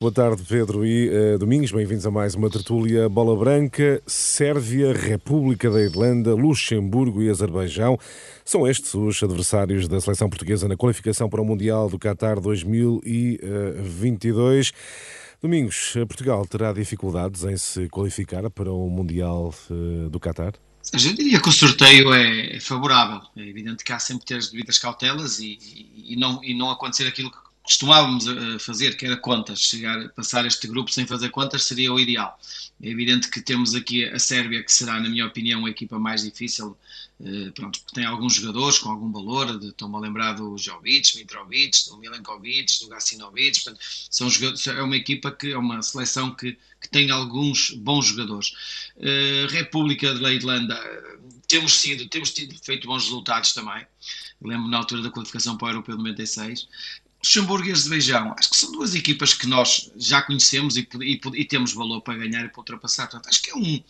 Boa tarde, Pedro e uh, Domingos. Bem-vindos a mais uma tertúlia Bola Branca. Sérvia, República da Irlanda, Luxemburgo e Azerbaijão são estes os adversários da seleção portuguesa na qualificação para o Mundial do Qatar 2022. Domingos, Portugal terá dificuldades em se qualificar para o Mundial uh, do Qatar? Eu diria que o sorteio é favorável. É evidente que há sempre ter as devidas cautelas e, e, e, não, e não acontecer aquilo que costumávamos eh, fazer, que era contas, chegar, passar este grupo sem fazer contas seria o ideal. É evidente que temos aqui a Sérvia, que será, na minha opinião, a equipa mais difícil, eh, pronto, tem alguns jogadores com algum valor, estou-me a lembrar do Jovic, Mitrovic, do Milenkovic, do Gacinovic, portanto, são jogadores, é uma equipa que é uma seleção que, que tem alguns bons jogadores. Uh, República da Irlanda, temos sido, temos tido feito bons resultados também. Lembro na altura da qualificação para o Europeu de 96. Luxemburgo e Azerbaijão, acho que são duas equipas que nós já conhecemos e, e, e, temos valor para ganhar e para ultrapassar. Portanto, acho que é um,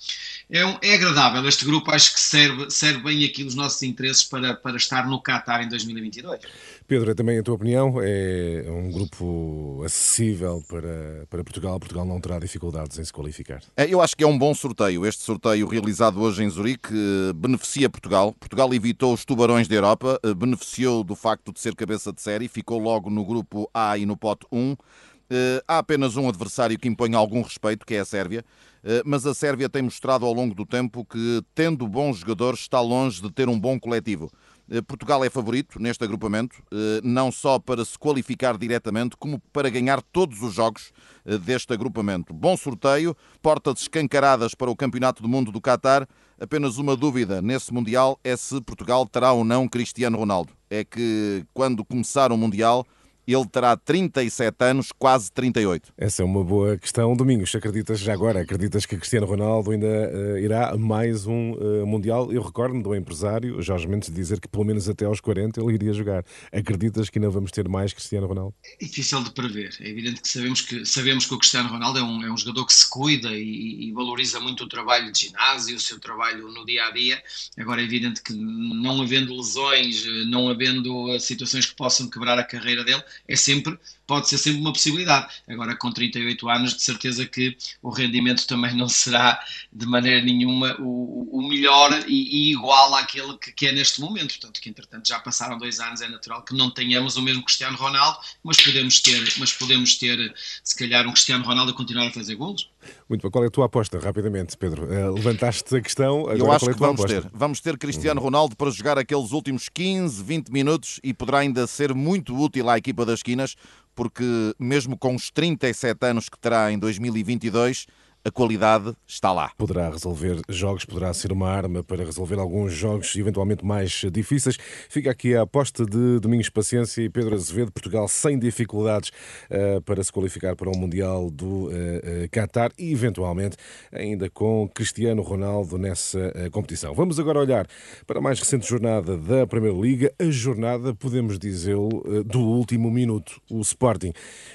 é um, é agradável. Este grupo acho que serve, serve bem aqui os nossos interesses para, para estar no Qatar em 2022. Pedro, é também a tua opinião? É um grupo acessível para, para Portugal? Portugal não terá dificuldades em se qualificar? É, eu acho que é um bom sorteio. Este sorteio realizado hoje em Zurique eh, beneficia Portugal. Portugal evitou os tubarões da Europa, eh, beneficiou do facto de ser cabeça de série, ficou logo no grupo A e no pote 1. Eh, há apenas um adversário que impõe algum respeito, que é a Sérvia, mas a Sérvia tem mostrado ao longo do tempo que, tendo bons jogadores, está longe de ter um bom coletivo. Eh, Portugal é favorito neste agrupamento, eh, não só para se qualificar diretamente, como para ganhar todos os jogos eh, deste agrupamento. Bom sorteio, portas escancaradas para o Campeonato do Mundo do Qatar. Apenas uma dúvida nesse Mundial é se Portugal terá ou não Cristiano Ronaldo. É que quando começar o Mundial ele terá 37 anos, quase 38. Essa é uma boa questão. Domingos, acreditas já agora, acreditas que Cristiano Ronaldo ainda uh, irá a mais um uh, Mundial? Eu recordo-me do empresário Jorge Mendes dizer que pelo menos até aos 40 ele iria jogar. Acreditas que ainda vamos ter mais Cristiano Ronaldo? É difícil de prever. É evidente que sabemos que, sabemos que o Cristiano Ronaldo é um, é um jogador que se cuida e, e valoriza muito o trabalho de ginásio, o seu trabalho no dia a dia. Agora é evidente que não havendo lesões, não havendo eh, situações que possam quebrar a carreira dele, é sempre, pode ser sempre uma possibilidade. Agora, com 38 anos, de certeza que o rendimento também não será de maneira nenhuma o, o melhor e, e, igual àquele que, que, é neste momento. Portanto, que entretanto já passaram dois anos, é natural que não tenhamos o mesmo Cristiano Ronaldo, mas podemos ter, mas podemos ter se calhar um Cristiano Ronaldo a continuar a fazer golos. Muito bem, qual é a tua aposta? Rapidamente, Pedro. Uh, levantaste a questão. Agora Eu acho é que vamos aposta? ter. Vamos ter Cristiano Ronaldo para jogar aqueles últimos 15, 20 minutos e poderá ainda ser muito útil à equipa das esquinas, porque mesmo com os 37 anos que terá em 2022 a qualidade está lá. Poderá resolver jogos, poderá ser uma arma para resolver alguns jogos eventualmente mais difíceis. Fica aqui a aposta de Domingos Paciência e Pedro Azevedo, Portugal sem dificuldades uh, para se qualificar para o Mundial do uh, uh, Qatar e eventualmente ainda com Cristiano Ronaldo nessa competição. Vamos agora olhar para a mais recente jornada da Primeira Liga, a jornada, podemos dizê-lo, do último minuto. O Sporting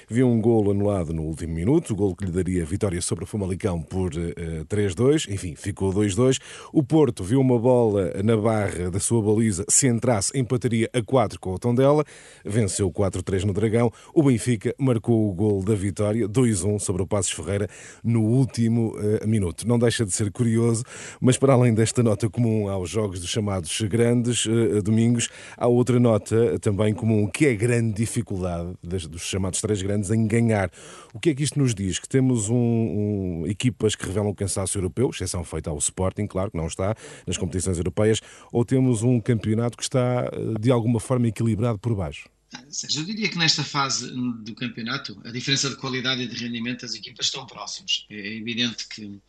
viu um golo anulado no último minuto, o golo que lhe daria vitória sobre o Famalicão Famalicão por uh, eh, 3-2, enfim, ficou 2-2. O Porto viu uma bola na barra da sua baliza, se entrasse, empataria a 4 com o Tondela, venceu 4-3 no Dragão. O Benfica marcou o gol da vitória, 2-1 sobre o Passos Ferreira, no último uh, minuto. Não deixa de ser curioso, mas para além desta nota comum aos jogos dos chamados grandes uh, domingos, há outra nota também comum, que é a grande dificuldade dos chamados três grandes em ganhar. O que é que isto nos diz? Que temos um, um equipas que revelam cansaço europeu, exceção feita ao Sporting, claro, que não está nas competições europeias, ou temos um campeonato que está eh, de alguma forma equilibrado por baixo? Eu diria que nesta fase do campeonato, a diferença de qualidade e de rendimento das equipas estão próximos. É evidente que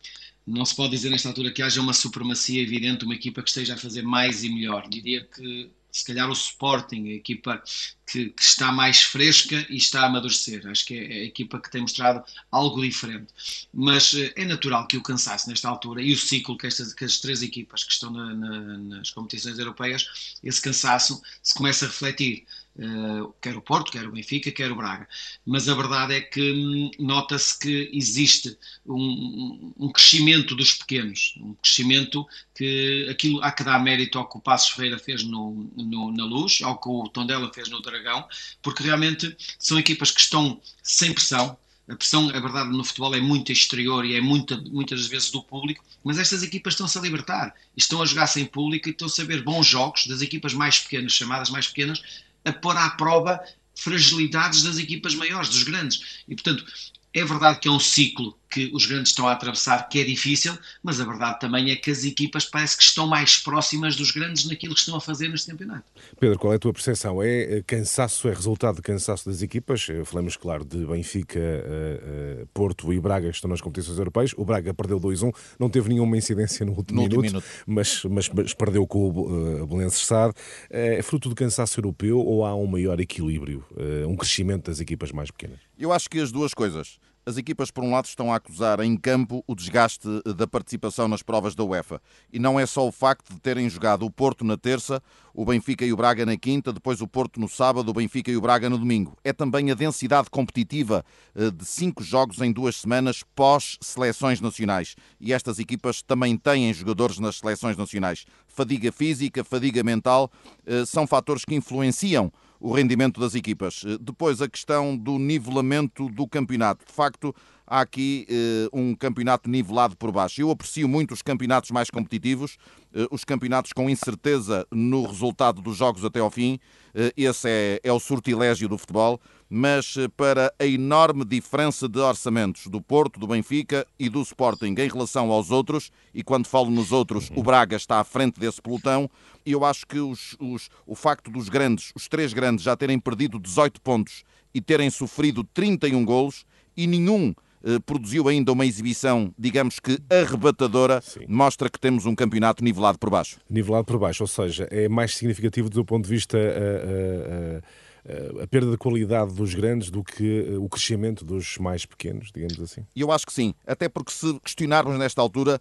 não se pode dizer nesta altura que haja uma supremacia evidente, uma equipa que esteja a fazer mais e melhor. Diria que se calhar o Sporting, a equipa que, que, está mais fresca e está a amadurecer. Acho que é a equipa que tem mostrado algo diferente. Mas eh, é natural que o cansaço nesta altura e o ciclo que, estas, que as três equipas que estão na, na, nas competições europeias, esse cansaço se começa a refletir. Uh, quer o Porto, quer o Benfica, quer o Braga. Mas a verdade é que hum, nota-se que existe um, um, crescimento dos pequenos, um crescimento que aquilo há que dar mérito ao que o Passos Ferreira fez no, no, na Luz, ao que o Tondela fez no Dragão, porque realmente são equipas que estão sem pressão, a pressão, é verdade, no futebol é muito exterior e é muita, muitas vezes do público, mas estas equipas estão-se a libertar, estão a jogar sem público e estão a saber bons jogos das equipas mais pequenas, chamadas mais pequenas, a pôr à prova fragilidades das equipas maiores, dos grandes. E, portanto, é verdade que é um ciclo que os grandes estão a atravessar, que é difícil, mas a verdade também é que as equipas parece que estão mais próximas dos grandes naquilo que estão a fazer neste campeonato. Pedro, qual é a tua percepção? É cansaço, é resultado de cansaço das equipas? Falamos, claro, de Benfica, eh, eh, Porto e Braga, que estão nas competições europeias. O Braga perdeu 2-1, não teve nenhuma incidência no último, no minuto, último minuto, Mas, mas, mas, perdeu com o uh, Belenenses Sade. É fruto do cansaço europeu ou há um maior equilíbrio, um crescimento das equipas mais pequenas? Eu acho que as duas coisas. As equipas, por um lado, estão a acusar em campo o desgaste da participação nas provas da UEFA. E não é só o facto de terem jogado o Porto na terça, o Benfica e o Braga na quinta, depois o Porto no sábado, o Benfica e o Braga no domingo. É também a densidade competitiva eh, de cinco jogos em duas semanas pós-seleções nacionais. E estas equipas também têm jogadores nas seleções nacionais. Fadiga física, fadiga mental, eh, são fatores que influenciam o rendimento das equipas. Eh, depois, a questão do nivelamento do campeonato. De facto, há aqui eh, um campeonato nivelado por baixo. Eu aprecio muito os campeonatos mais competitivos, eh, os campeonatos com incerteza no resultado dos jogos até ao fim. Eh, esse é, é o sortilégio do futebol. Mas eh, para a enorme diferença de orçamentos do Porto, do Benfica e do Sporting em relação aos outros, e quando falo nos outros, o Braga está à frente desse pelotão, eu acho que os, os, o facto dos grandes, os três grandes, já terem perdido 18 pontos e terem sofrido 31 golos, e nenhum eh, produziu ainda uma exibição, digamos que arrebatadora, Sim. mostra que temos um campeonato nivelado por baixo. Nivelado por baixo, ou seja, é mais significativo do ponto de vista. Uh, uh, a perda de qualidade dos grandes do que o crescimento dos mais pequenos, digamos assim? Eu acho que sim, até porque se questionarmos nesta altura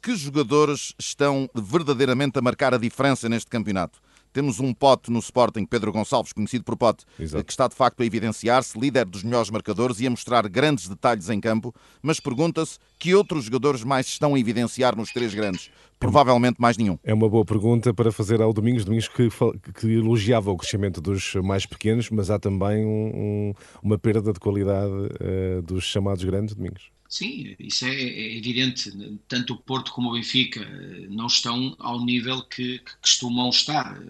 que jogadores estão verdadeiramente a marcar a diferença neste campeonato. Temos um pote no Sporting, Pedro Gonçalves, conhecido por pote, Exato. que está de facto a evidenciar-se, líder dos melhores marcadores e a mostrar grandes detalhes em campo, mas pergunta-se que outros jogadores mais estão a evidenciar nos três grandes. Provavelmente mais nenhum. É uma boa pergunta para fazer ao Domingos. Domingos que, que elogiava o crescimento dos mais pequenos, mas há também um, um, uma perda de qualidade uh, dos chamados grandes, Domingos. Sim, isso é, é, evidente. Tanto o Porto como o Benfica eh, não estão ao nível que, que costumam estar.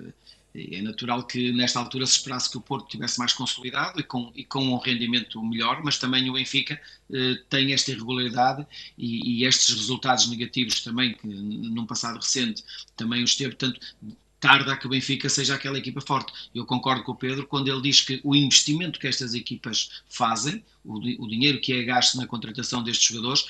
É natural que nesta altura se esperasse que o Porto tivesse mais consolidado e com, e com um rendimento melhor, mas também o Benfica eh, tem esta irregularidade e, e, estes resultados negativos também, que num passado recente também os teve, portanto, tarda que o Benfica seja aquela equipa forte. Eu concordo com o Pedro quando ele diz que o investimento que estas equipas fazem, o, o dinheiro que é gasto na contratação destes jogadores,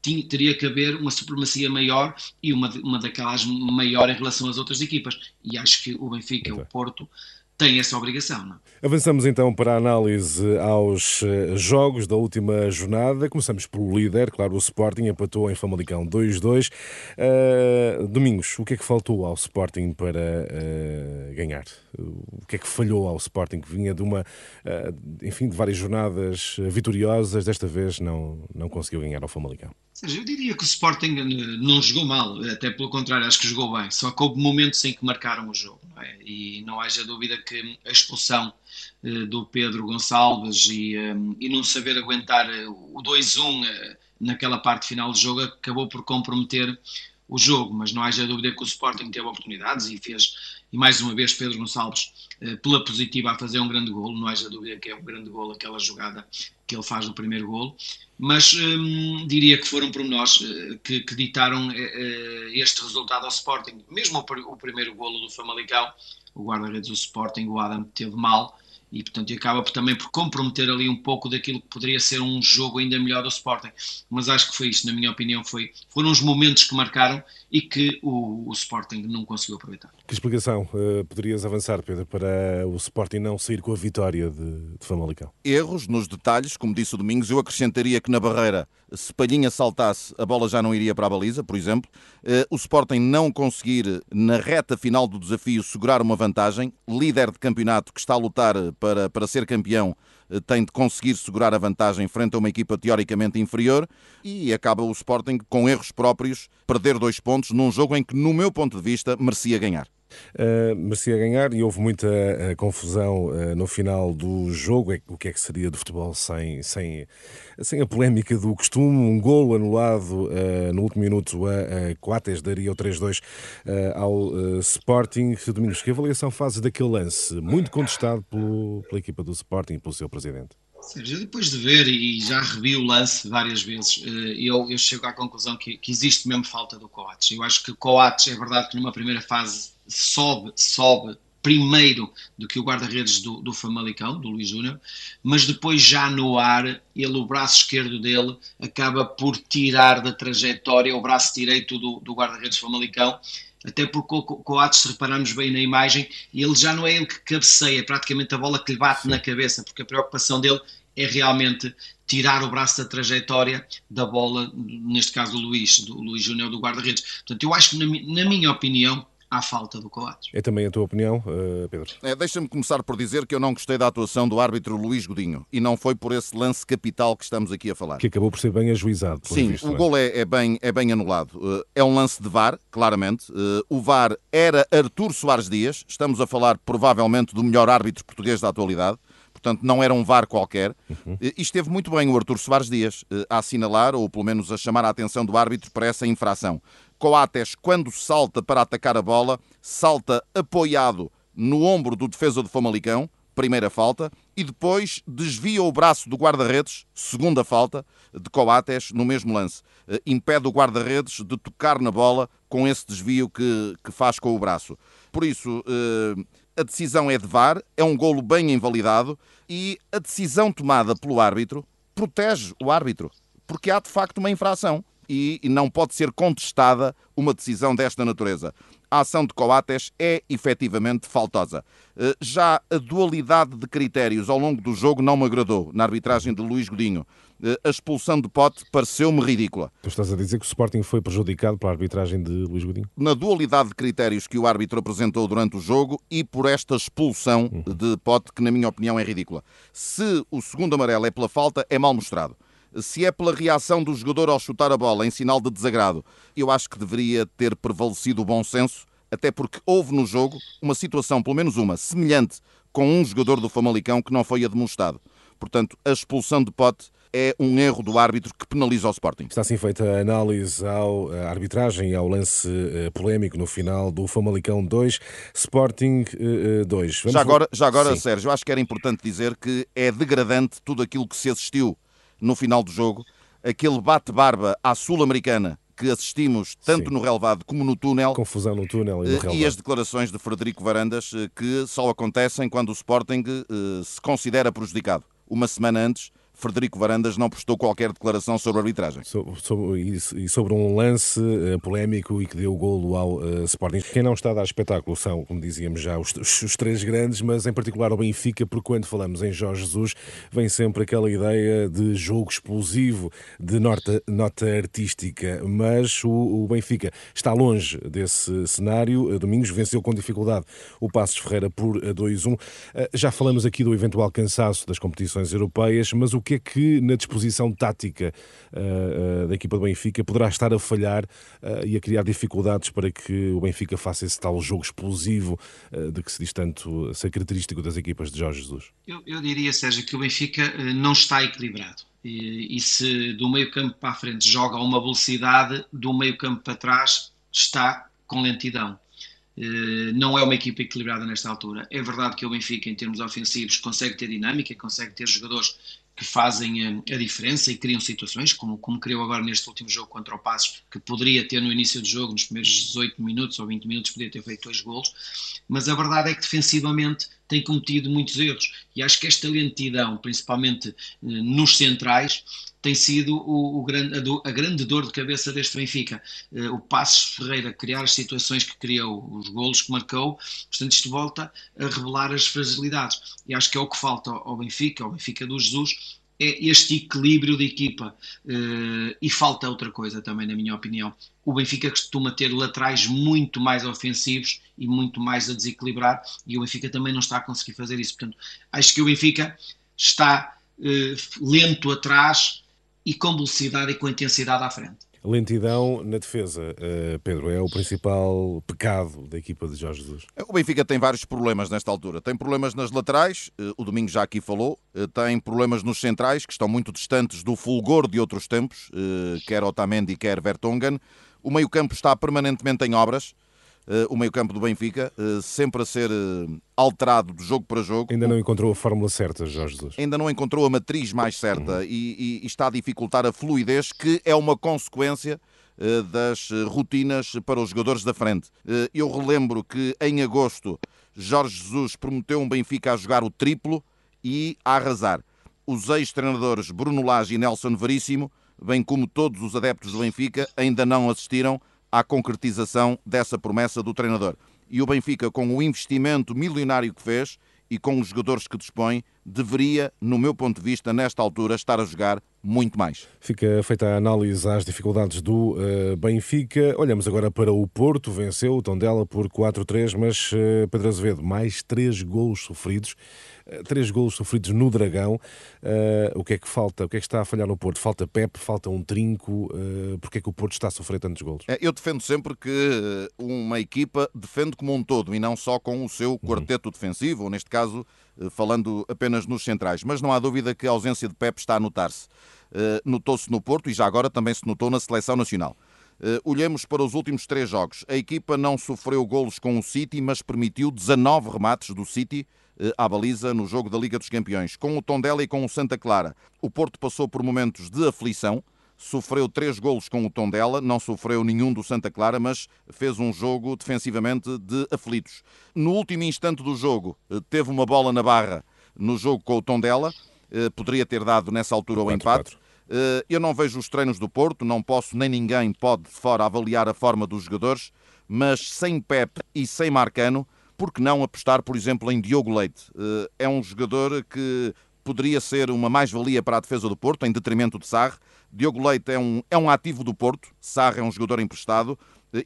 tinha, teria que haver uma supremacia maior e uma, uma daquelas maior em relação às outras equipas. E acho que o Benfica, o Porto, tem essa obrigação. Não? É? Avançamos então para a análise aos eh, jogos da última jornada. Começamos pelo líder, claro, o Sporting empatou em Famalicão 2-2. Uh, eh, Domingos, o que é que faltou ao Sporting para uh, ganhar? O que é que falhou ao Sporting que vinha de uma, uh, enfim, de várias jornadas vitoriosas, desta vez não, não conseguiu ganhar ao Famalicão? Eu diria que o Sporting não jogou mal, até pelo contrário, acho que jogou bem. Só que houve momentos em que marcaram o jogo, não é? E não haja dúvida que a expulsão uh, do Pedro Gonçalves e, um, e não saber aguentar eh, o 2-1 uh, naquela parte final do jogo acabou por comprometer o jogo, mas não haja dúvida que o Sporting teve oportunidades e fez, e mais uma vez Pedro Gonçalves uh, pela positiva a fazer um grande golo, não haja dúvida que é um grande golo aquela jogada que ele faz no primeiro golo, mas um, diria que foram por nós uh, que, que, ditaram uh, este resultado ao Sporting, mesmo o primeiro golo do Famalicão, o guarda-redes do Sporting, o Adam, teve mal e portanto acaba também por comprometer ali um pouco daquilo que poderia ser um jogo ainda melhor do Sporting. Mas acho que foi isso, na minha opinião, foi, foram os momentos que marcaram e que o, o Sporting não conseguiu aproveitar. Que explicação uh, poderias avançar, Pedro, para o Sporting não sair com a vitória de, de Famalicão? Erros nos detalhes, como disse o Domingos, eu acrescentaria que na barreira, se Palhinha saltasse, a bola já não iria para a baliza, por exemplo. Uh, o Sporting não conseguir, na reta final do desafio, segurar uma vantagem, líder de campeonato que está a lutar para, para ser campeão eh, tem de conseguir segurar a vantagem frente a uma equipa teoricamente inferior e acaba o Sporting com erros próprios perder dois pontos num jogo em que, no meu ponto de vista, merecia ganhar. Uh, merecia ganhar e houve muita uh, confusão uh, no final do jogo. É, o que é que seria do futebol sem, sem, sem a polémica do costume? Um golo anulado no último minuto a, Coates daria o 3-2 ao Sporting. Domingos, que avaliação faz daquele lance muito contestado pela equipa do Sporting e pelo seu presidente? Sérgio, depois de ver e já revi o lance várias vezes, eu, eu chego à conclusão que, que existe mesmo falta do Coates. Eu acho que o Coates é verdade que numa primeira fase sobe, sobe primeiro do que o guarda-redes do, do Famalicão, do Luís Júnior, mas depois já no ar, ele, o braço esquerdo dele, acaba por tirar da trajetória o braço direito do, do guarda-redes Famalicão, até porque o Coates, se repararmos bem na imagem, ele já não é ele que cabeceia, é praticamente a bola que lhe bate na cabeça, porque a preocupação dele é realmente tirar o braço da trajetória da bola, neste caso do Luís, do Luís Júnior do guarda-redes. Portanto, eu acho que, na, na minha opinião, à falta do Coates. É também a tua opinião, uh, Pedro? É, Deixa-me começar por dizer que eu não gostei da atuação do árbitro Luís Godinho e não foi por esse lance capital que estamos aqui a falar. Que acabou por ser bem ajuizado. Sim, visto, o é? gol é, é, bem, é bem anulado. Uh, é um lance de VAR, claramente. Uh, o VAR era Artur Soares Dias, estamos a falar provavelmente do melhor árbitro português da atualidade portanto não era um VAR qualquer. Uhum. E esteve muito bem o Artur Soares Dias a assinalar, ou pelo menos a chamar a atenção do árbitro para essa infração. Coates, quando salta para atacar a bola, salta apoiado no ombro do defesa do Famalicão, primeira falta, e depois desvia o braço do guarda-redes, segunda falta, de Coates no mesmo lance. Eh, impede o guarda-redes de tocar na bola com esse desvio que, que faz com o braço. Por isso, eh, a decisão é de VAR, é um golo bem invalidado e a decisão tomada pelo árbitro protege o árbitro, porque há de facto uma infração e não pode ser contestada uma decisão desta natureza. A ação de Coates é efetivamente faltosa. Eh, já a dualidade de critérios ao longo do jogo não me agradou, na arbitragem de Luís Godinho. Eh, a expulsão de Pote pareceu-me ridícula. Tu estás a dizer que o Sporting foi prejudicado pela arbitragem de Luís Godinho? Na dualidade de critérios que o árbitro apresentou durante o jogo e por esta expulsão uhum. de Pote, que na minha opinião é ridícula. Se o segundo amarelo é pela falta, é mal mostrado se é pela reação do jogador ao chutar a bola em sinal de desagrado, eu acho que deveria ter prevalecido o bom senso, até porque houve no jogo uma situação, pelo menos uma, semelhante com um jogador do Famalicão que não foi admoestado. Portanto, a expulsão de Pote é um erro do árbitro que penaliza o Sporting. Está assim feita a análise ao, à arbitragem e ao lance uh, polémico no final do Famalicão 2, Sporting 2. Uh, já agora, já agora Sérgio, acho que era importante dizer que é degradante tudo aquilo que se assistiu no final do jogo, aquele bate-barba à sul-americana que assistimos tanto Sim. no relevado como no túnel. Confusão no túnel e no relevado. Eh, e as declarações de Frederico Varandas eh, que só acontecem quando o Sporting eh, se considera prejudicado. Uma semana antes, Frederico Varandas não prestou qualquer declaração sobre a arbitragem. e sobre um lance uh, polémico e que deu o golo ao uh, Sporting. Quem não está a dar espetáculo são, como dizíamos já, os, os, três grandes, mas em particular o Benfica, porque quando falamos em Jorge Jesus, vem sempre aquela ideia de jogo explosivo, de nota, nota artística, mas o, o Benfica está longe desse cenário. Uh, Domingos venceu com dificuldade o Passos Ferreira por 2-1. Já falamos aqui do eventual cansaço das competições europeias, mas o que é que na disposição tática uh, uh, da equipa do Benfica poderá estar a falhar uh, e a criar dificuldades para que o Benfica faça esse tal jogo explosivo de que se diz tanto ser característico das equipas de Jorge Jesus? Eu, eu diria, Sérgio, que o Benfica não está equilibrado. E, e se do meio campo para a frente joga a uma velocidade, do meio campo para trás está com lentidão. não é uma equipa equilibrada nesta altura. É verdade que o Benfica, em termos ofensivos, consegue ter dinâmica, consegue ter jogadores que fazem a, diferença e criam situações, como, como criou agora neste último jogo contra o Passos, que poderia ter no início do jogo, nos primeiros 18 minutos ou 20 minutos, poderia ter feito dois golos, mas a verdade é que defensivamente tem cometido muitos erros, e acho que esta lentidão, principalmente eh, nos centrais, tem sido o, o grande, a, do, a, grande dor de cabeça deste Benfica. Uh, o Passos Ferreira criar as situações que criou, os golos que marcou, portanto isto volta a revelar as fragilidades. E acho que é o que falta ao Benfica, ao Benfica do Jesus, é este equilíbrio de equipa. Uh, e falta outra coisa também, na minha opinião. O Benfica costuma ter laterais muito mais ofensivos e muito mais a desequilibrar, e o Benfica também não está a conseguir fazer isso. Portanto, acho que o Benfica está uh, lento atrás, e com velocidade e com intensidade à frente. Lentidão na defesa, uh, Pedro, é o principal pecado da equipa de Jorge Jesus. O Benfica tem vários problemas nesta altura. Tem problemas nas laterais, uh, o Domingo já aqui falou, uh, tem problemas nos centrais, que estão muito distantes do fulgor de outros tempos, quer Otamendi, quer Vertonghen. O meio-campo está permanentemente em obras. Uh, o meio-campo do Benfica, uh, sempre a ser uh, alterado de jogo para jogo. Ainda não encontrou a fórmula certa, Jorge Jesus. Ainda não encontrou a matriz mais certa uhum. e, e, e, está a dificultar a fluidez, que é uma consequência das rotinas para os jogadores da frente. eu relembro que em agosto Jorge Jesus prometeu um Benfica a jogar o triplo e a arrasar. Os ex-treinadores Bruno Lage e Nelson Veríssimo, bem como todos os adeptos do Benfica, ainda não assistiram à concretização dessa promessa do treinador. E o Benfica, com o investimento milionário que fez e com os jogadores que dispõe, deveria, no meu ponto de vista, nesta altura, estar a jogar muito mais. Fica feita a análise às dificuldades do uh, Benfica. Olhamos agora para o Porto, venceu o Tondela por 4-3, mas uh, Pedro Azevedo, mais três golos sofridos. Uh, três golos sofridos no Dragão. o que é que falta? O que é que está a falhar no Porto? Falta Pep, falta um trinco. Uh, Porquê é que o Porto está a sofrer tantos golos? É, eu defendo sempre que uma equipa defende como um todo e não só com o seu uhum. quarteto uhum. defensivo, ou neste caso, falando apenas nos centrais. Mas não há dúvida que a ausência de Pep está a notar-se. Eh, notou-se no Porto e já agora também se notou na seleção nacional. Uh, olhemos para os últimos três jogos. A equipa não sofreu golos com o City, mas permitiu 19 remates do City à baliza no jogo da Liga dos Campeões. Com o Tondela e com o Santa Clara, o Porto passou por momentos de aflição. Sofreu três golos com o Tondela, não sofreu nenhum do Santa Clara, mas fez um jogo defensivamente de aflitos. No último instante do jogo, uh, teve uma bola na barra no jogo com o Tondela eh, poderia ter dado nessa altura o empate. Eh, eu não vejo os treinos do Porto, não posso, nem ninguém pode de fora avaliar a forma dos jogadores, mas sem Pep e sem Marcano, por que não apostar, por exemplo, em Diogo Leite? Eh, é um jogador que poderia ser uma mais-valia para a defesa do Porto, em detrimento de Sarre. Diogo Leite é um, é um ativo do Porto, Sarre é um jogador emprestado.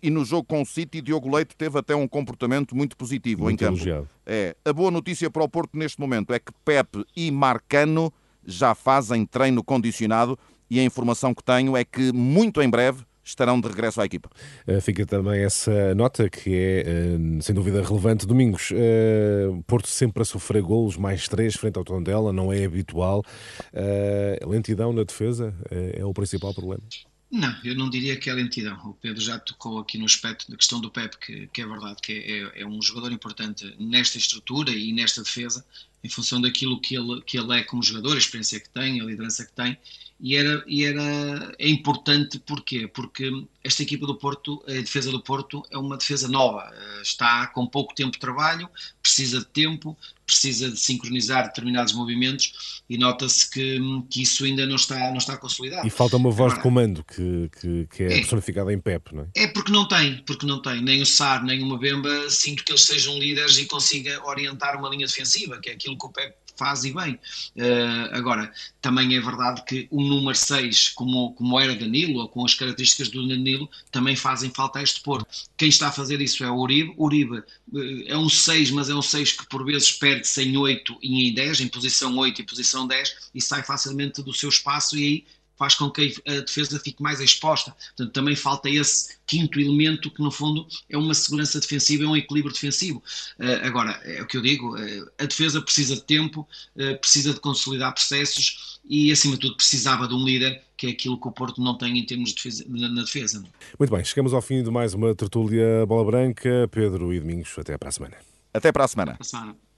E no jogo com o City, Diogo Leite teve até um comportamento muito positivo muito em campo. Elogiado. É, a boa notícia para o Porto neste momento é que Pepe e Marcano já fazem treino condicionado e a informação que tenho é que muito em breve estarão de regresso à equipa. Eh, fica também essa nota que é, eh, sem dúvida, relevante. Domingos, eh, Porto sempre a sofrer golos, mais três frente ao Tondela, não é habitual. Lentidão na defesa é o principal problema. Não, eu não diria que é lentidão. O Pedro já tocou aqui no aspecto da questão do Pep, que, que é verdade, que é, é, um jogador importante nesta estrutura e nesta defesa, em função daquilo que ele, que ele é como jogador, a experiência que tem, a liderança que tem, e era, e era é importante porquê? Porque esta equipa do Porto, a defesa do Porto, é uma defesa nova, eh, está com pouco tempo de trabalho, precisa de tempo, precisa de sincronizar determinados movimentos e nota-se que, que isso ainda não está, não está consolidado. E falta uma voz Agora, de comando que, que, que é, é, personificada em Pep, não é? É porque não tem, porque não tem. Nem o Sar, nem o Mbemba sinto que eles sejam líderes e consiga orientar uma linha defensiva, que é aquilo que o Pep faz e bem. Uh, agora, também é verdade que o número 6, como, como era Danilo, ou com as características do Danilo, também fazem falta a este Porto. Quem está a fazer isso é o Uribe. Uribe uh, é um 6, mas é um 6 que por vezes perde-se em 8 e em 10, em posição 8 e posição 10, e sai facilmente do seu espaço e aí faz com que a defesa fique mais exposta. Portanto, também falta esse quinto elemento que, no fundo, é uma segurança defensiva, é um equilíbrio defensivo. Uh, agora, é o que eu digo, uh, a defesa precisa de tempo, uh, precisa de consolidar processos e, acima de tudo, precisava de um líder, que é aquilo que o Porto não tem em termos de defesa, na defesa. Muito bem, chegamos ao fim de mais uma tertúlia Bola Branca. Pedro e Domingos, até para a semana. Até para a semana. Para a semana.